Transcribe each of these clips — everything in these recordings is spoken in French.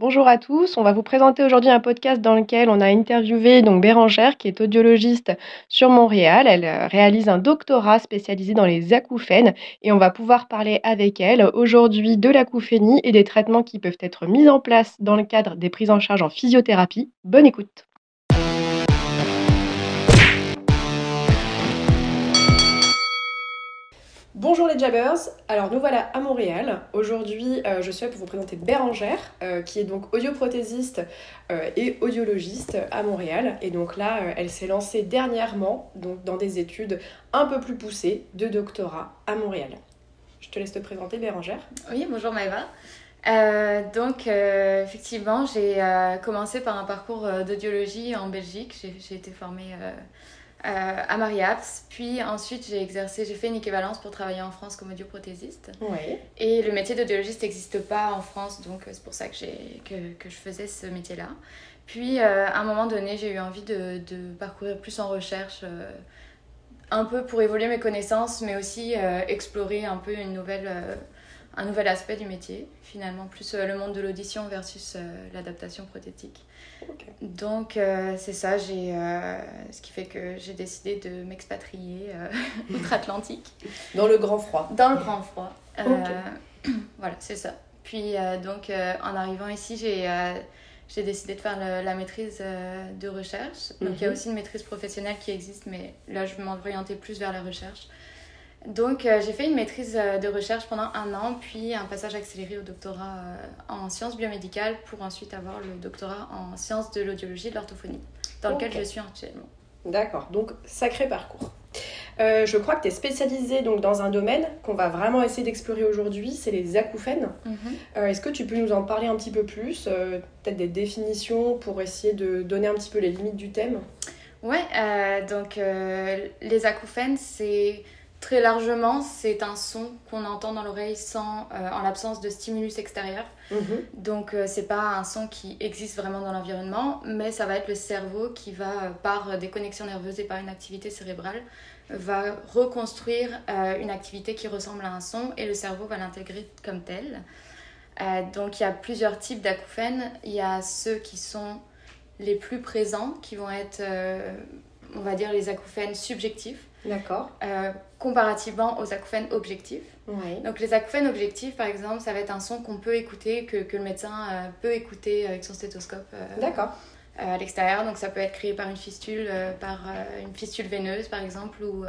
Bonjour à tous, on va vous présenter aujourd'hui un podcast dans lequel on a interviewé donc Bérangère qui est audiologiste sur Montréal. Elle euh, réalise un doctorat spécialisé dans les acouphènes et on va pouvoir parler avec elle aujourd'hui de l'acouphénie et des traitements qui peuvent être mis en place dans le cadre des prises en charge en physiothérapie. Bonne écoute. Bonjour les Jabbers, alors nous voilà à Montréal. Aujourd'hui euh, je suis là pour vous présenter Bérangère euh, qui est donc audioprothésiste euh, et audiologiste à Montréal. Et donc là elle s'est lancée dernièrement dans des études un peu plus poussées de doctorat à Montréal. Je te laisse te présenter Bérangère. Oui, bonjour Maëva. donc effectivement j'ai commencé par un parcours d'audiologie en Belgique. J'ai été formée euh, à Mariaps. Puis ensuite, j'ai exercé, j'ai fait une équivalence pour travailler en France comme audioprothésiste. Oui. Et le métier d'audiologiste n'existe pas en France, donc euh, c'est pour ça que, que, que, je faisais ce métier-là. Puis, euh, à un moment donné, j'ai eu envie de, de, parcourir plus en recherche, un peu pour évoluer mes connaissances, mais aussi explorer un peu une nouvelle un nouvel aspect du métier, finalement, plus le monde de l'audition versus l'adaptation prothétique. Donc, euh, c'est ça, j'ai, euh, ce qui fait que j'ai décidé de m'expatrier euh, outre-Atlantique. Dans le grand froid. Dans le grand froid. voilà, c'est ça. Puis, donc, en arrivant ici, j'ai, j'ai décidé de faire la maîtrise de recherche. Donc, il y a mhm. aussi une maîtrise professionnelle qui existe, mais là, je vais m'orienter plus vers la recherche. Donc, euh, j'ai fait une maîtrise euh, de recherche pendant un an, puis un passage accéléré au doctorat euh, en sciences biomédicales pour ensuite avoir le doctorat en sciences de l'audiologie et de l'orthophonie, dans lequel je suis actuellement. D'accord, donc sacré parcours. je crois que tu es spécialisée donc, dans un domaine qu'on va vraiment essayer d'explorer aujourd'hui, c'est les acouphènes. Mhm. Est-ce que tu peux nous en parler un petit peu plus Peut-être des définitions pour essayer de donner un petit peu les limites du thème? Ouais, donc les acouphènes, c'est Très largement, c'est un son qu'on entend dans l'oreille sans, euh, en l'absence de stimulus extérieur. Donc, mhm. Donc, euh, c'est pas un son qui existe vraiment dans l'environnement, mais ça va être le cerveau qui va, euh, par des connexions nerveuses et par une activité cérébrale, va reconstruire une activité qui ressemble à un son et le cerveau va l'intégrer comme tel. donc, il y a plusieurs types d'acouphènes. Il y a ceux qui sont les plus présents, qui vont être, on va dire, les acouphènes subjectifs. D'accord. Euh, comparativement aux acouphènes objectifs. Donc les acouphènes objectifs, par exemple, ça va être un son qu'on peut écouter, que, que le médecin euh, peut écouter avec son stéthoscope. Euh, D'accord. à l'extérieur, donc ça peut être créé par une fistule, par une fistule veineuse par exemple, ou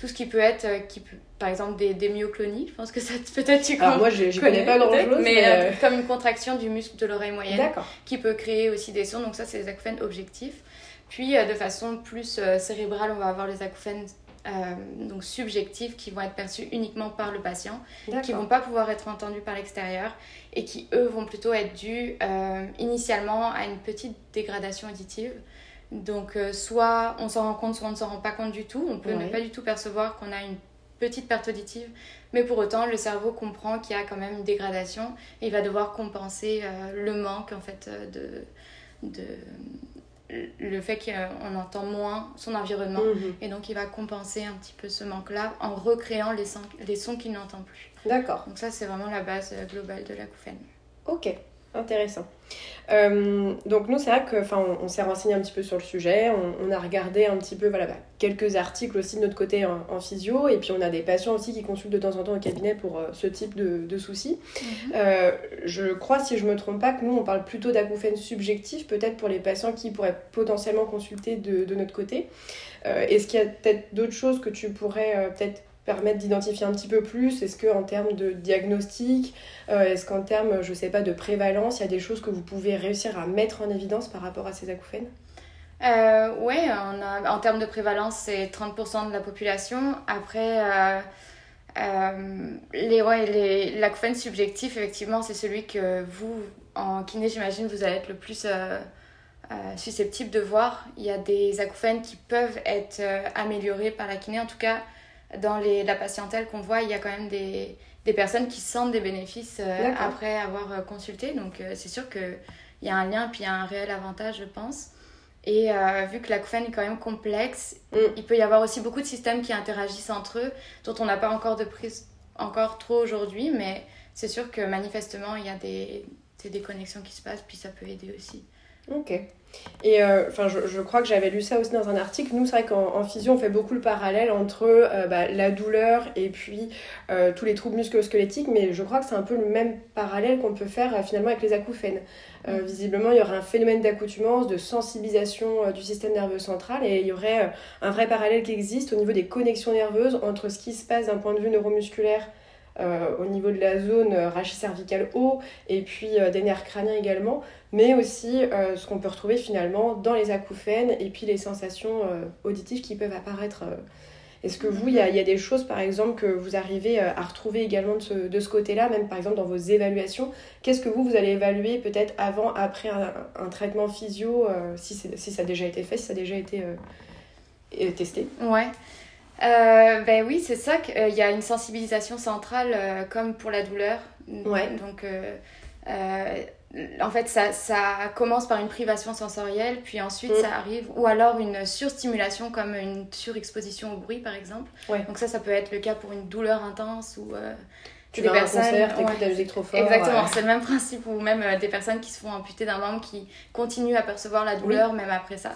tout ce qui peut être, qui peut, par exemple des, des myoclonies, je pense que ça peut-être tu Alors moi je connais pas grand chose, mais, comme une contraction du muscle de l'oreille moyenne, qui peut créer aussi des sons, donc ça c'est les acouphènes objectifs. Puis de façon plus cérébrale, on va avoir les acouphènes euh, donc subjectifs qui vont être perçus uniquement par le patient, qui vont pas pouvoir être entendus par l'extérieur et qui eux vont plutôt être dus euh, initialement à une petite dégradation auditive. Donc euh, soit on s'en rend compte, soit on ne s'en rend pas compte du tout. On peut ne pas du tout percevoir qu'on a une petite perte auditive, mais pour autant le cerveau comprend qu'il y a quand même une dégradation et il va devoir compenser le manque en fait de, de le fait qu'on entend moins son environnement. Mhm. Et donc, il va compenser un petit peu ce manque-là en recréant les, sons, les sons qu'il n'entend plus. D'accord. Donc ça, c'est vraiment la base globale de la l'acouphène. Ok. Intéressant. Euh, donc nous, c'est vrai que, on, on s'est renseigné un petit peu sur le sujet, on, a regardé un petit peu, voilà, bah, quelques articles aussi de notre côté en, physio, et puis on a des patients aussi qui consultent de temps en temps au cabinet pour euh, ce type de, soucis. Mhm. Euh, je crois, si je me trompe pas, que nous, on parle plutôt d'acouphènes subjectifs, peut-être pour les patients qui pourraient potentiellement consulter de, de notre côté. Est-ce qu'il y a peut-être d'autres choses que tu pourrais peut-être permettre d'identifier un petit peu plus Est-ce qu'en termes de diagnostic, euh, est-ce qu'en termes, je sais pas, de prévalence, il y a des choses que vous pouvez réussir à mettre en évidence par rapport à ces acouphènes? Euh, Oui, en termes de prévalence, c'est 30% de la population. Après, euh, euh, les, ouais, l'acouphène subjectif, effectivement, c'est celui que vous, en kiné, j'imagine, vous allez être le plus... susceptible de voir. Il y a des acouphènes qui peuvent être améliorés par la kiné. En tout cas, dans les, la patientèle qu'on voit, il y a quand même des, des personnes qui sentent des bénéfices euh, après avoir euh, consulté. Donc euh, c'est sûr qu'il y a un lien, puis il y a un réel avantage, je pense. Et vu que l'acouphène est quand même complexe, mm. il peut y avoir aussi beaucoup de systèmes qui interagissent entre eux, dont on n'a pas encore de prise encore trop aujourd'hui, mais c'est sûr que manifestement, il y a des, des connexions qui se passent, puis ça peut aider aussi. Ok. Et euh, je, je, crois que j'avais lu ça aussi dans un article. Nous, c'est vrai qu'en physio, on fait beaucoup le parallèle entre euh, bah, la douleur et puis euh, tous les troubles musculo-squelettiques, mais je crois que c'est un peu le même parallèle qu'on peut faire finalement avec les acouphènes. Mm. visiblement, il y aurait un phénomène d'accoutumance, de sensibilisation du système nerveux central, et il y aurait un vrai parallèle qui existe au niveau des connexions nerveuses entre ce qui se passe d'un point de vue neuromusculaire euh, au niveau de la zone euh, cervicale haut et puis euh, des nerfs crâniens également, mais aussi ce qu'on peut retrouver finalement dans les acouphènes et puis les sensations auditives qui peuvent apparaître. Est-ce que vous, il y, y, a des choses par exemple que vous arrivez à retrouver également de ce, de ce côté-là, même par exemple dans vos évaluations? Qu'est-ce que vous, vous allez évaluer peut-être avant, après un, un traitement physio, si, si, ça a déjà été fait, si ça a déjà été testé? Ouais. Euh, ben oui, c'est ça qu'il euh, y a une sensibilisation centrale euh, comme pour la douleur. Ouais. Donc, en fait, ça, ça, commence par une privation sensorielle, puis ensuite mm. ça arrive, ou alors une surstimulation comme une surexposition au bruit par exemple. Ouais. Donc, ça, ça peut être le cas pour une douleur intense ou. tu des vas personnes, un concert, t'écoutes la musique trop fort. Exactement, c'est le même principe, ou même des personnes qui se font amputer d'un membre qui continuent à percevoir la douleur même après ça.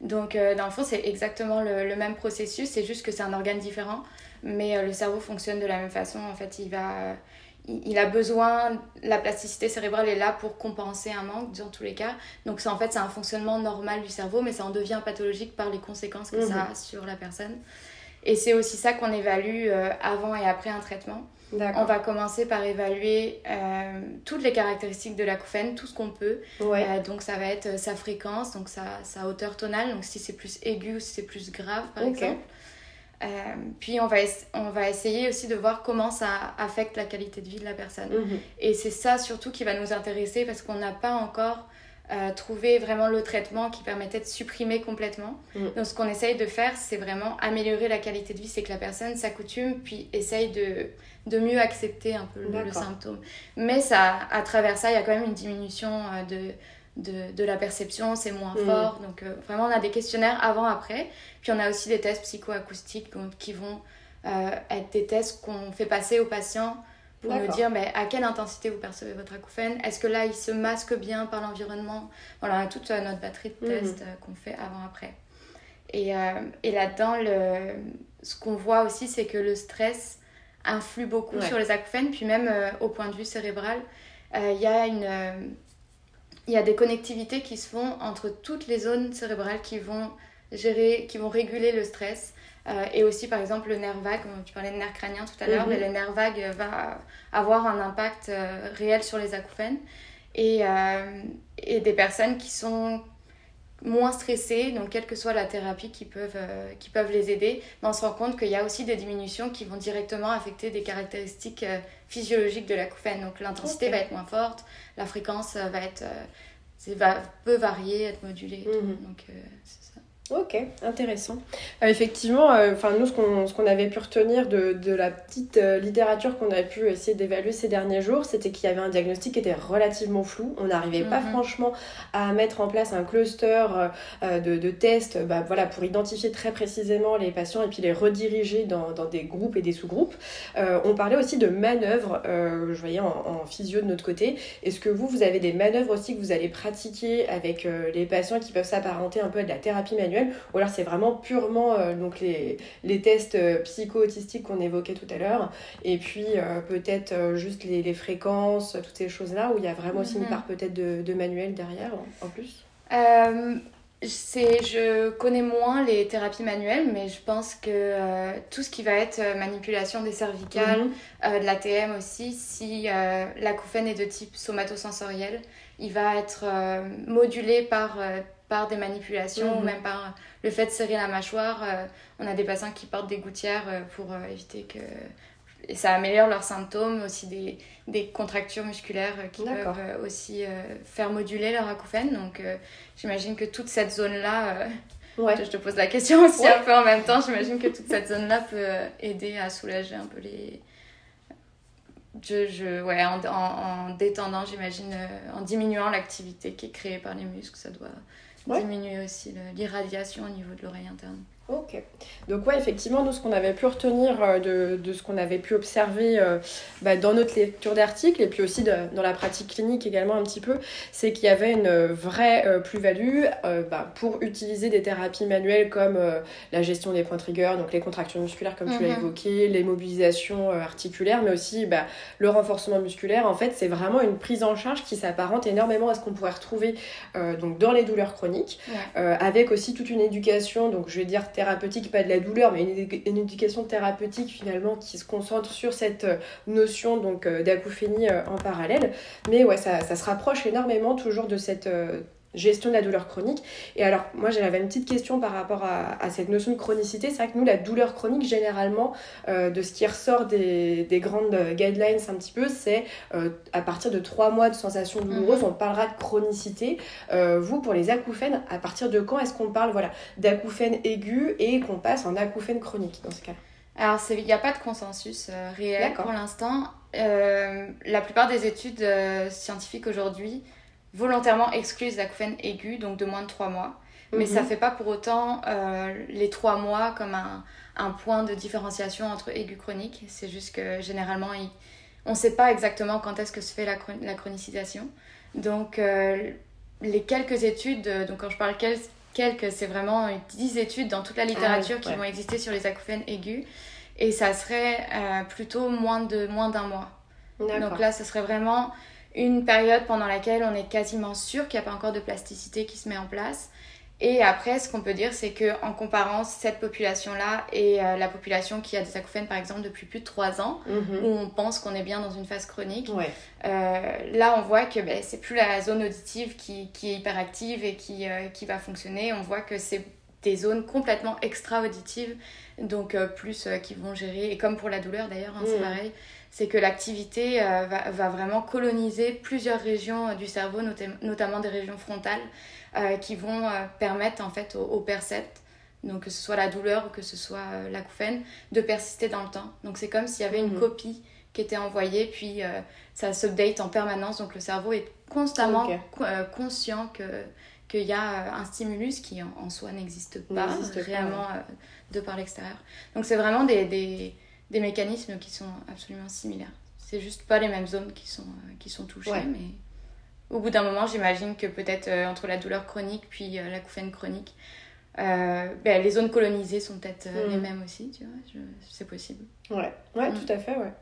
Donc, euh, dans le fond, c'est exactement le, même processus, c'est juste que c'est un organe différent, mais euh, le cerveau fonctionne de la même façon. En fait, il va. Il, a besoin, la plasticité cérébrale est là pour compenser un manque dans tous les cas. Donc, en fait, c'est un fonctionnement normal du cerveau, mais ça en devient pathologique par les conséquences que ça mhm. a sur la personne. Et c'est aussi ça qu'on évalue euh, avant et après un traitement. On va commencer par évaluer euh, toutes les caractéristiques de l'acouphène, tout ce qu'on peut. Euh, donc ça va être euh, sa fréquence, donc sa, sa hauteur tonale, donc si c'est plus aigu ou si c'est plus grave par exemple. puis on va, on va essayer aussi de voir comment ça affecte la qualité de vie de la personne. Mhm. Et c'est ça surtout qui va nous intéresser parce qu'on n'a pas encore trouvé vraiment le traitement qui permettait de supprimer complètement. Mhm. Donc ce qu'on essaye de faire, c'est vraiment améliorer la qualité de vie, c'est que la personne s'accoutume, puis essaye de de mieux accepter un peu le, symptôme. Mais ça, à travers ça, il y a quand même une diminution euh, de, de, de la perception, c'est moins mm. fort. Donc euh, vraiment, on a des questionnaires avant-après. Puis on a aussi des tests psychoacoustiques qui vont euh, être des tests qu'on fait passer aux patients pour nous dire mais à quelle intensité vous percevez votre acouphène? Est-ce que là, il se masque bien par l'environnement? Voilà, toute notre batterie de mm. tests qu'on fait avant-après. Et, et là-dedans, le, ce qu'on voit aussi, c'est que le stress influe beaucoup sur les acouphènes, puis même euh, au point de vue cérébral, euh, il y a une... Euh, il y a des connectivités qui se font entre toutes les zones cérébrales qui vont gérer, qui vont réguler le stress. Et aussi, par exemple, le nerf vague, tu parlais de nerf crânien tout à l'heure, mhm. mais le nerf vague va avoir un impact réel sur les acouphènes. Et, et, des personnes qui sont moins stressés, donc quelle que soit la thérapie qui peuvent, euh, qui peuvent les aider, mais on se rend compte qu'il y a aussi des diminutions qui vont directement affecter des caractéristiques euh, physiologiques de l'acouphène. Donc l'intensité va être moins forte, la fréquence euh, va être, va, peut varier, être modulée. Mhm. Donc Ok, intéressant. Euh, effectivement, euh, nous, ce qu'on, avait pu retenir de, de la petite euh, littérature qu'on a pu essayer d'évaluer ces derniers jours, c'était qu'il y avait un diagnostic qui était relativement flou. On n'arrivait pas mhm. franchement à mettre en place un cluster de, de, tests bah, voilà, pour identifier très précisément les patients et puis les rediriger dans, dans des groupes et des sous-groupes. on parlait aussi de manœuvres, je voyais en, en, physio de notre côté. Est-ce que vous, vous avez des manœuvres aussi que vous allez pratiquer avec les patients qui peuvent s'apparenter un peu à de la thérapie manuelle? Ou alors c'est vraiment purement euh, donc les, les tests euh, psycho-autistiques qu'on évoquait tout à l'heure, et puis euh, peut-être juste les, les, fréquences, toutes ces choses-là, où il y a vraiment aussi une mhm. part peut-être de, de, manuel derrière en, plus c'est, je connais moins les thérapies manuelles, mais je pense que tout ce qui va être manipulation des cervicales, mhm. de l'ATM aussi, si l'acouphène est de type somatosensoriel, il va être modulé par par des manipulations ou mhm. même par le fait de serrer la mâchoire. Euh, on a des patients qui portent des gouttières euh, pour euh, éviter que. Et ça améliore leurs symptômes, aussi des, des contractures musculaires qui peuvent aussi faire moduler leur acouphène. Donc j'imagine que toute cette zone-là. Ouais. Je te pose la question aussi un peu en même temps. J'imagine que toute cette zone-là peut aider à soulager un peu les, je, je, ouais, en, en, détendant, j'imagine, en diminuant l'activité qui est créée par les muscles, ça doit diminuer aussi l'irradiation au niveau de l'oreille interne. Ok. Donc ouais, effectivement, nous, ce qu'on avait pu retenir euh, de, de ce qu'on avait pu observer euh, bah, dans notre lecture d'articles et puis aussi dans la pratique clinique également un petit peu, c'est qu'il y avait une vraie euh, plus-value bah, pour utiliser des thérapies manuelles comme la gestion des points triggers, donc les contractions musculaires comme tu l'as mhm. évoqué, les mobilisations articulaires, mais aussi bah, le renforcement musculaire. En fait, c'est vraiment une prise en charge qui s'apparente énormément à ce qu'on pourrait retrouver donc dans les douleurs chroniques, avec aussi toute une éducation, donc je vais dire thérapeutique, pas de la douleur, mais une, éducation thérapeutique finalement qui se concentre sur cette euh, notion donc euh, euh, en parallèle. Mais ouais, ça, ça, se rapproche énormément toujours de cette gestion de la douleur chronique. Et alors, moi, j'avais une petite question par rapport à, cette notion de chronicité. C'est vrai que nous, la douleur chronique, généralement, euh, de ce qui ressort des, des, grandes guidelines un petit peu, c'est euh, à partir de trois mois de sensations douloureuses, mhm. on parlera de chronicité. Euh, vous, pour les acouphènes, à partir de quand est-ce qu'on parle voilà, d'acouphènes aigus et qu'on passe en acouphènes chroniques dans ce cas-là? Alors, il n'y a pas de consensus réel pour l'instant. la plupart des études scientifiques aujourd'hui volontairement exclut les acouphènes aigus, donc de moins de 3 mois. Mais ça ne mhm. fait pas pour autant euh, les 3 mois comme un, un, point de différenciation entre aigu chronique. C'est juste que généralement, on ne sait pas exactement quand est-ce que se fait la, la chronicisation. Donc, euh, les quelques études, euh, donc quand je parle quelques, c'est vraiment 10 études dans toute la ah littérature qui vont exister sur les acouphènes aigus. Et ça serait plutôt moins d'un moins mois. Donc là, ce serait vraiment une période pendant laquelle on est quasiment sûr qu'il n'y a pas encore de plasticité qui se met en place. Et après, ce qu'on peut dire, c'est qu'en comparant cette population-là et euh, la population qui a des acouphènes, par exemple, depuis plus de 3 ans, mhm. où on pense qu'on est bien dans une phase chronique, euh, là, on voit que ben, c'est plus la zone auditive qui, qui est hyperactive et qui, euh, qui va fonctionner. On voit que c'est des zones complètement extra-auditives, donc plus qui vont gérer. Et comme pour la douleur, d'ailleurs, hein, c'est mhm. pareil c'est que l'activité euh, va, vraiment coloniser plusieurs régions du cerveau, notamment des régions frontales, euh, qui vont euh, permettre en fait aux, percepts, donc que ce soit la douleur ou que ce soit l'acouphène, de persister dans le temps. Donc c'est comme s'il y avait une mhm. copie qui était envoyée, puis ça s'update en permanence, donc le cerveau est constamment conscient que qu'il y a un stimulus qui en, soi n'existe pas réellement de par l'extérieur. Donc c'est vraiment des des mécanismes qui sont absolument similaires. C'est juste pas les mêmes zones qui sont, euh, qui sont touchées, mais au bout d'un moment, j'imagine que peut-être euh, entre la douleur chronique puis euh, l'acouphène chronique, ben, les zones colonisées sont peut-être les mm. mêmes aussi, tu vois, c'est possible. Ouais, ouais, mm. tout à fait, ouais.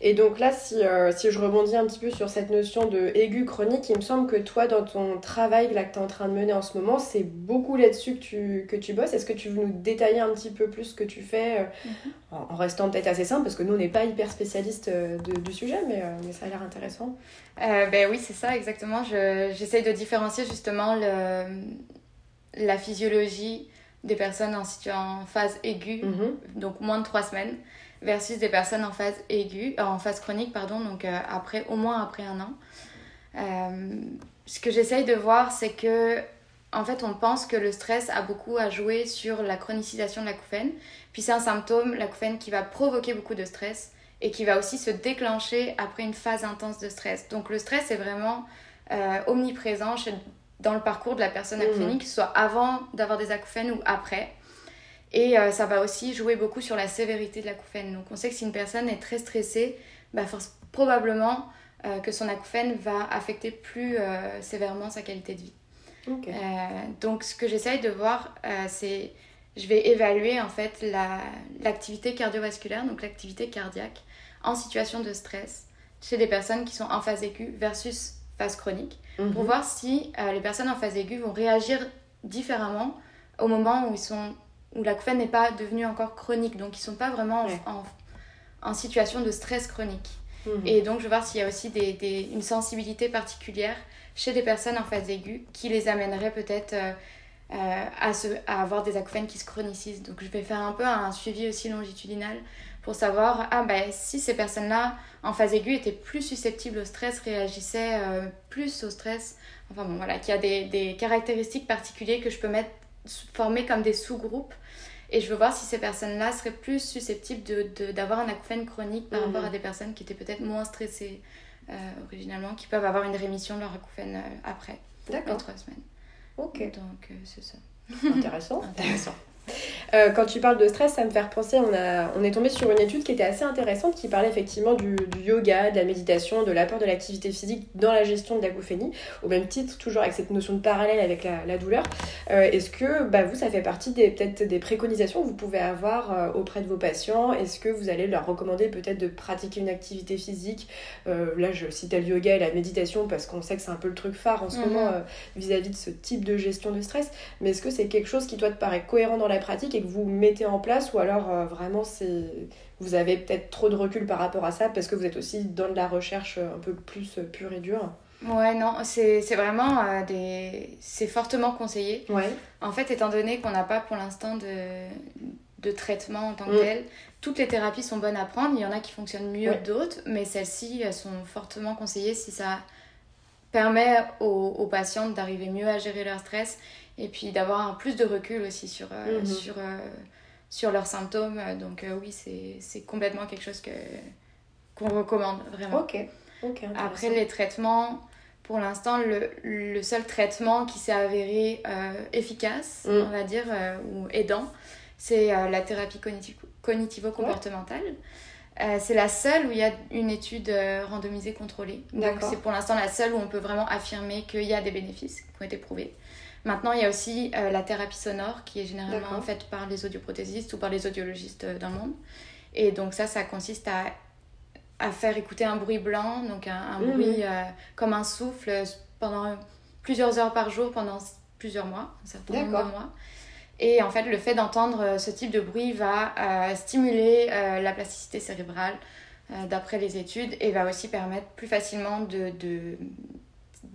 Et donc là, si, euh, si, je rebondis un petit peu sur cette notion de aigu chronique, il me semble que toi, dans ton travail là, que tu es en train de mener en ce moment, c'est beaucoup là-dessus que tu, que tu bosses. Est-ce que tu veux nous détailler un petit peu plus ce que tu fais, euh, mhm. en, restant peut-être assez simple, parce que nous, on n'est pas hyper spécialiste euh, du sujet, mais, mais, ça a l'air intéressant. ben oui, c'est ça, exactement. J'essaye de différencier justement le, la physiologie des personnes en, en phase aiguë, mhm. donc moins de trois semaines versus des personnes en phase aiguë, euh, en phase chronique, pardon, donc euh, après, au moins après un an. Euh, ce que j'essaye de voir, c'est que en fait, on pense que le stress a beaucoup à jouer sur la chronicisation de l'acouphène. Puis c'est un symptôme, l'acouphène, qui va provoquer beaucoup de stress et qui va aussi se déclencher après une phase intense de stress. Donc le stress est vraiment omniprésent dans le parcours de la personne mmh. acouphénique, soit avant d'avoir des acouphènes ou après. Et euh, ça va aussi jouer beaucoup sur la sévérité de l'acouphène. Donc on sait que si une personne est très stressée, bah, force, probablement euh, que son acouphène va affecter plus euh, sévèrement sa qualité de vie. donc ce que j'essaye de voir, c'est je vais évaluer en fait l'activité cardiovasculaire, donc l'activité cardiaque en situation de stress chez des personnes qui sont en phase aiguë versus phase chronique, pour mhm. voir si les personnes en phase aiguë vont réagir différemment au moment où ils sont où l'acouphène n'est pas devenu encore chronique. Donc, ils ne sont pas vraiment en, en, situation de stress chronique. Mhm. Et donc, je vais voir s'il y a aussi des, des, une sensibilité particulière chez des personnes en phase aiguë qui les amènerait peut-être euh, euh, à, se, à avoir des acouphènes qui se chronicisent. Donc, je vais faire un peu un suivi aussi longitudinal pour savoir ah ben si ces personnes-là en phase aiguë étaient plus susceptibles au stress, réagissaient euh, plus au stress, enfin bon voilà, qu'il y a des, des, caractéristiques particulières que je peux mettre former comme des sous-groupes et je veux voir si ces personnes-là seraient plus susceptibles d'avoir de, un acouphène chronique par rapport mhm. à des personnes qui étaient peut-être moins stressées euh, originalement, qui peuvent avoir une rémission de leur acouphène euh, après, D'accord. trois semaines. Ok. Donc, euh, c'est ça. Intéressant. Intéressant. Euh, quand tu parles de stress, ça me fait penser, on, a, on est tombé sur une étude qui était assez intéressante, qui parlait effectivement du, yoga, de la méditation, de l'apport de l'activité physique dans la gestion de l'agouphénie, au même titre, toujours avec cette notion de parallèle avec la, douleur. Euh, est-ce que bah, vous, ça fait partie des, peut-être des préconisations que vous pouvez avoir euh, auprès de vos patients? Est-ce que vous allez leur recommander peut-être de pratiquer une activité physique? Là, je citais le yoga et la méditation parce qu'on sait que c'est un peu le truc phare en ce mhm. moment vis-à-vis -vis de ce type de gestion de stress, mais est-ce que c'est quelque chose qui, toi, te paraît cohérent dans la pratique? Et que vous mettez en place ou alors euh, vraiment c'est vous avez peut-être trop de recul par rapport à ça parce que vous êtes aussi dans de la recherche un peu plus pure et dure? Ouais, non, c'est vraiment euh, des... C'est fortement conseillé. Ouais. En fait, étant donné qu'on n'a pas pour l'instant de, de traitement en tant que mm. tel, toutes les thérapies sont bonnes à prendre. Il y en a qui fonctionnent mieux que d'autres, mais celles-ci sont fortement conseillées si ça permet aux, aux patientes d'arriver mieux à gérer leur stress et puis d'avoir plus de recul aussi sur, euh, mhm. sur, euh, sur leurs symptômes. Donc euh, oui, c'est complètement quelque chose que qu'on recommande vraiment. Ok. Après les traitements, pour l'instant, le, le, seul traitement qui s'est avéré efficace, mm. on va dire, ou aidant, c'est la thérapie cognitivo-comportementale. c'est la seule où il y a une étude randomisée contrôlée. Donc c'est pour l'instant la seule où on peut vraiment affirmer qu'il y a des bénéfices qui ont été prouvés. Maintenant, il y a aussi euh, la thérapie sonore qui est généralement faite par les audioprothésistes ou par les audiologistes euh, dans le monde. Et donc ça, ça consiste à, à faire écouter un bruit blanc, donc un, mmh. bruit euh, comme un souffle pendant plusieurs heures par jour pendant plusieurs mois, un certain nombre de mois. Et en fait, le fait d'entendre ce type de bruit va stimuler la plasticité cérébrale d'après les études et va aussi permettre plus facilement de, de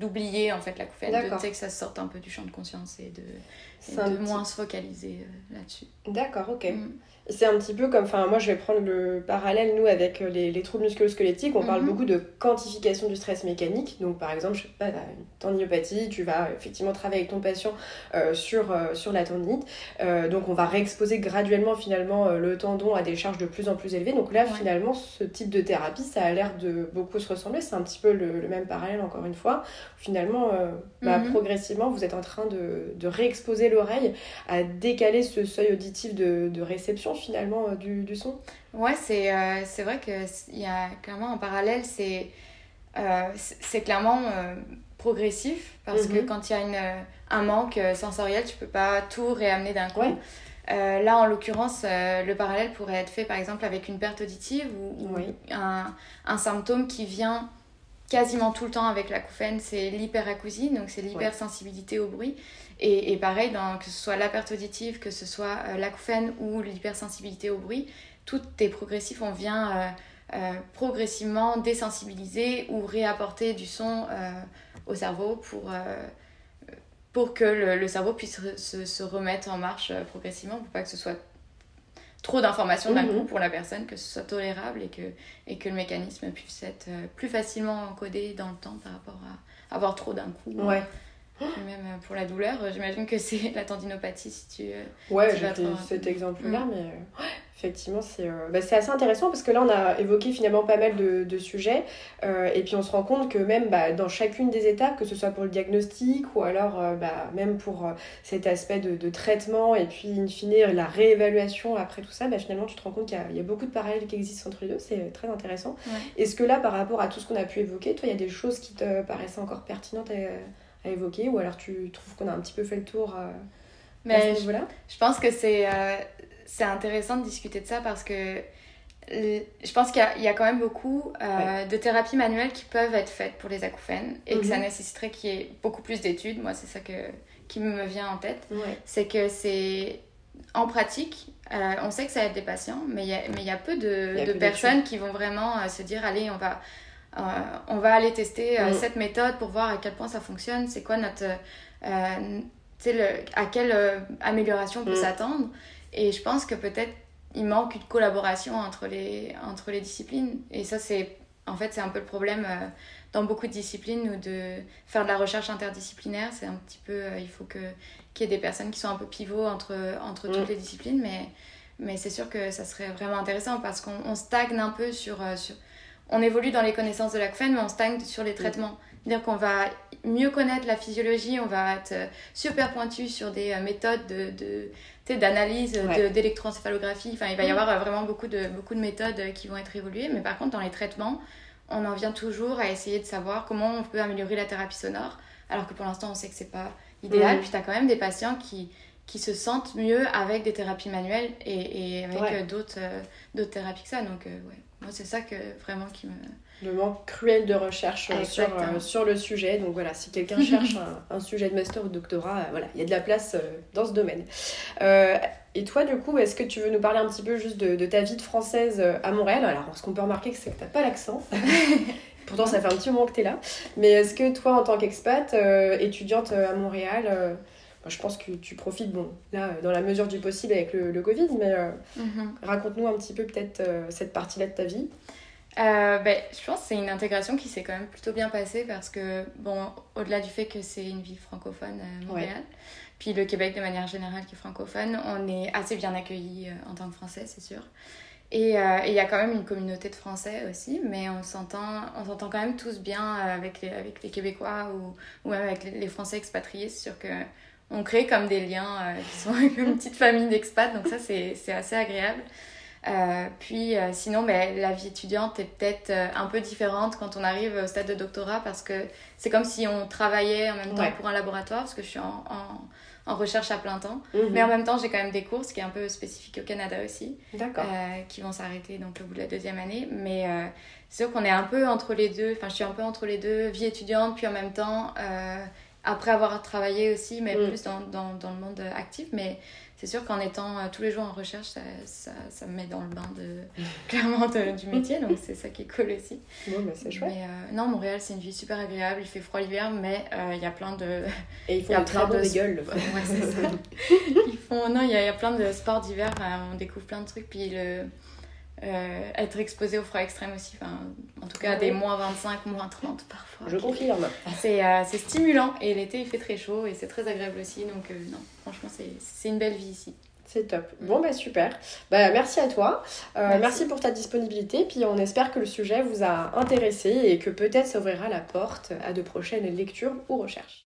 d'oublier en fait la couffaine, de que ça sorte un peu du champ de conscience et de, de moins se focaliser euh, là-dessus. D'accord, ok. Mm. C'est un petit peu comme, enfin moi je vais prendre le parallèle nous avec les, les troubles musculo-squelettiques, on parle mhm. beaucoup de quantification du stress mécanique, donc par exemple je sais pas, une tendinopathie, tu vas effectivement travailler avec ton patient euh, sur, euh, sur la tendinite, euh, donc on va réexposer graduellement finalement le tendon à des charges de plus en plus élevées, donc là finalement ce type de thérapie ça a l'air de beaucoup se ressembler, c'est un petit peu le, même parallèle encore une fois, finalement bah, mhm. progressivement vous êtes en train de, de réexposer l'oreille à décaler ce seuil auditif de, de réception finalement euh, du, du, son. Ouais, c'est euh, c'est vrai qu'il y a clairement un parallèle, c'est euh, c'est clairement progressif parce que mhm. quand il y a une, un manque sensoriel, tu peux pas tout réamener d'un coup. là, en l'occurrence, le parallèle pourrait être fait par exemple avec une perte auditive ou, un, un, symptôme qui vient quasiment tout le temps avec l'acouphène, c'est l'hyperacousie, donc c'est l'hypersensibilité au bruit. Et, et pareil, dans, que ce soit la perte auditive, que ce soit euh, l'acouphène ou l'hypersensibilité au bruit, tout est progressif. On vient euh, euh, progressivement désensibiliser ou réapporter du son au cerveau pour, pour que le, cerveau puisse se, se, remettre en marche progressivement, pour pas que ce soit trop d'informations d'un mhm. coup pour la personne, que ce soit tolérable et que, et que le mécanisme puisse être plus facilement encodé dans le temps par rapport à avoir trop d'un coup. Ouais même euh, pour la douleur, euh, j'imagine que c'est la tendinopathie si tu. Euh, ouais, j'ai cet exemple-là, mm. mais effectivement, c'est bah, assez intéressant parce que là, on a évoqué finalement pas mal de, de sujets et puis on se rend compte que même bah, dans chacune des étapes, que ce soit pour le diagnostic ou alors bah, même pour cet aspect de, de, traitement et puis in fine la réévaluation après tout ça, bah, finalement, tu te rends compte qu'il y, y, a beaucoup de parallèles qui existent entre les deux, c'est très intéressant. Est-ce que là, par rapport à tout ce qu'on a pu évoquer, toi, il y a des choses qui te paraissaient encore pertinentes à évoquer ou alors tu trouves qu'on a un petit peu fait le tour euh, Mais à ce niveau-là? je, pense que c'est euh, c'est intéressant de discuter de ça parce que je pense qu'il y, y, a quand même beaucoup euh, de thérapies manuelles qui peuvent être faites pour les acouphènes et que ça mhm. nécessiterait qu'il y ait beaucoup plus d'études. Moi, c'est ça que, qui me vient en tête. C'est que c'est en pratique, on sait que ça aide des patients, mais il y a, mais il y a peu de, de personnes qui vont vraiment se dire allez, on va euh, on va aller tester euh, mm. cette méthode pour voir à quel point ça fonctionne, c'est quoi notre. Euh, le, à quelle amélioration on peut mm. s'attendre. Et je pense que peut-être il manque une collaboration entre les, entre les disciplines. Et ça, c'est en fait, c'est un peu le problème dans beaucoup de disciplines ou de faire de la recherche interdisciplinaire. C'est un petit peu, il faut que qu'il y ait des personnes qui sont un peu pivots entre, entre toutes mm. les disciplines, mais, mais c'est sûr que ça serait vraiment intéressant parce qu'on stagne un peu sur, sur, on évolue dans les connaissances de l'acouphène, mais on stagne sur les traitements. C'est-à-dire qu'on va mieux connaître la physiologie, on va être super pointu sur des méthodes de, d'analyse d'électroencéphalographie. Enfin, il va y avoir vraiment beaucoup de, beaucoup de méthodes qui vont être évoluées. Mais par contre, dans les traitements, on en vient toujours à essayer de savoir comment on peut améliorer la thérapie sonore, alors que pour l'instant, on sait que c'est pas idéal. Puis tu as quand même des patients qui, qui se sentent mieux avec des thérapies manuelles et, et avec euh, d'autres, euh, d'autres thérapies que ça. Donc, euh, ouais, moi, c'est ça que, vraiment qui me. Le manque cruel de recherche sur, sur, le sujet. Donc voilà, si quelqu'un cherche un, sujet de master ou de doctorat, voilà, il y a de la place dans ce domaine. et toi, du coup, est-ce que tu veux nous parler un petit peu juste de, de ta vie de française à Montréal? Alors, ce qu'on peut remarquer, c'est que tu n'as pas l'accent. Pourtant, ça fait un petit moment que tu es là. Mais est-ce que toi, en tant qu'expat, étudiante à Montréal, je pense que tu profites, bon, là, dans la mesure du possible avec le, le Covid, mais euh, mhm. raconte-nous un petit peu peut-être euh, cette partie-là de ta vie. Euh, ben, je pense que c'est une intégration qui s'est quand même plutôt bien passée parce que, bon, au-delà du fait que c'est une ville francophone, Montréal, puis le Québec de manière générale qui est francophone, on est assez bien accueillis en tant que Français, c'est sûr. Et il y a quand même une communauté de Français aussi, mais on s'entend, on s'entend quand même tous bien avec les, avec les Québécois ou, ou même avec les, les Français expatriés. C'est sûr que on crée comme des liens euh, qui sont comme une petite famille d'expats, donc ça c'est assez agréable. Euh, puis euh, sinon, ben, la vie étudiante est peut-être un peu différente quand on arrive au stade de doctorat parce que c'est comme si on travaillait en même temps pour un laboratoire parce que je suis en, en, recherche à plein temps. Mhm. Mais en même temps, j'ai quand même des cours, ce qui est un peu spécifique au Canada aussi, qui vont s'arrêter donc au bout de la deuxième année. Mais c'est sûr qu'on est un peu entre les deux, enfin je suis un peu entre les deux, vie étudiante, puis en même temps après avoir travaillé aussi, mais mm. plus dans, dans, dans, le monde actif. Mais c'est sûr qu'en étant euh, tous les jours en recherche, ça, ça, ça, me met dans le bain de, clairement du métier. Donc c'est ça qui est cool aussi. Bon, bah, c'est chouette. Mais euh, non, Montréal, c'est une vie super agréable. Il fait froid l'hiver, mais euh, il y a plein de. Et ils font un très bon gueules. ouais, c'est ça. ils font... Non, il y, a, y a plein de sports d'hiver. on découvre plein de trucs. Puis le euh, être exposé au froid extrême aussi, enfin, en tout cas des moins 25, moins 30 parfois. Je confirme. Euh, c'est stimulant et l'été il fait très chaud et c'est très agréable aussi, donc euh, non, franchement c'est une belle vie ici. C'est top. Bon, bah super. Bah, merci à toi. merci. merci. pour ta disponibilité. Puis on espère que le sujet vous a intéressé et que peut-être ça ouvrira la porte à de prochaines lectures ou recherches.